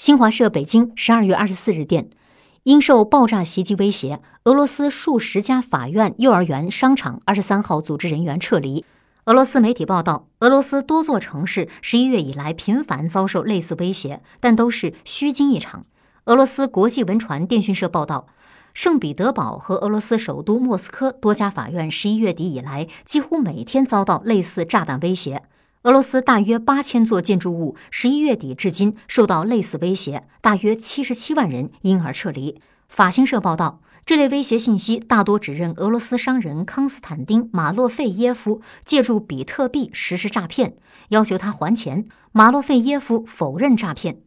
新华社北京十二月二十四日电，因受爆炸袭击威胁，俄罗斯数十家法院、幼儿园、商场二十三号组织人员撤离。俄罗斯媒体报道，俄罗斯多座城市十一月以来频繁遭受类似威胁，但都是虚惊一场。俄罗斯国际文传电讯社报道，圣彼得堡和俄罗斯首都莫斯科多家法院十一月底以来几乎每天遭到类似炸弹威胁。俄罗斯大约八千座建筑物十一月底至今受到类似威胁，大约七十七万人因而撤离。法新社报道，这类威胁信息大多指认俄罗斯商人康斯坦丁·马洛费耶夫借助比特币实施诈骗，要求他还钱。马洛费耶夫否认诈骗。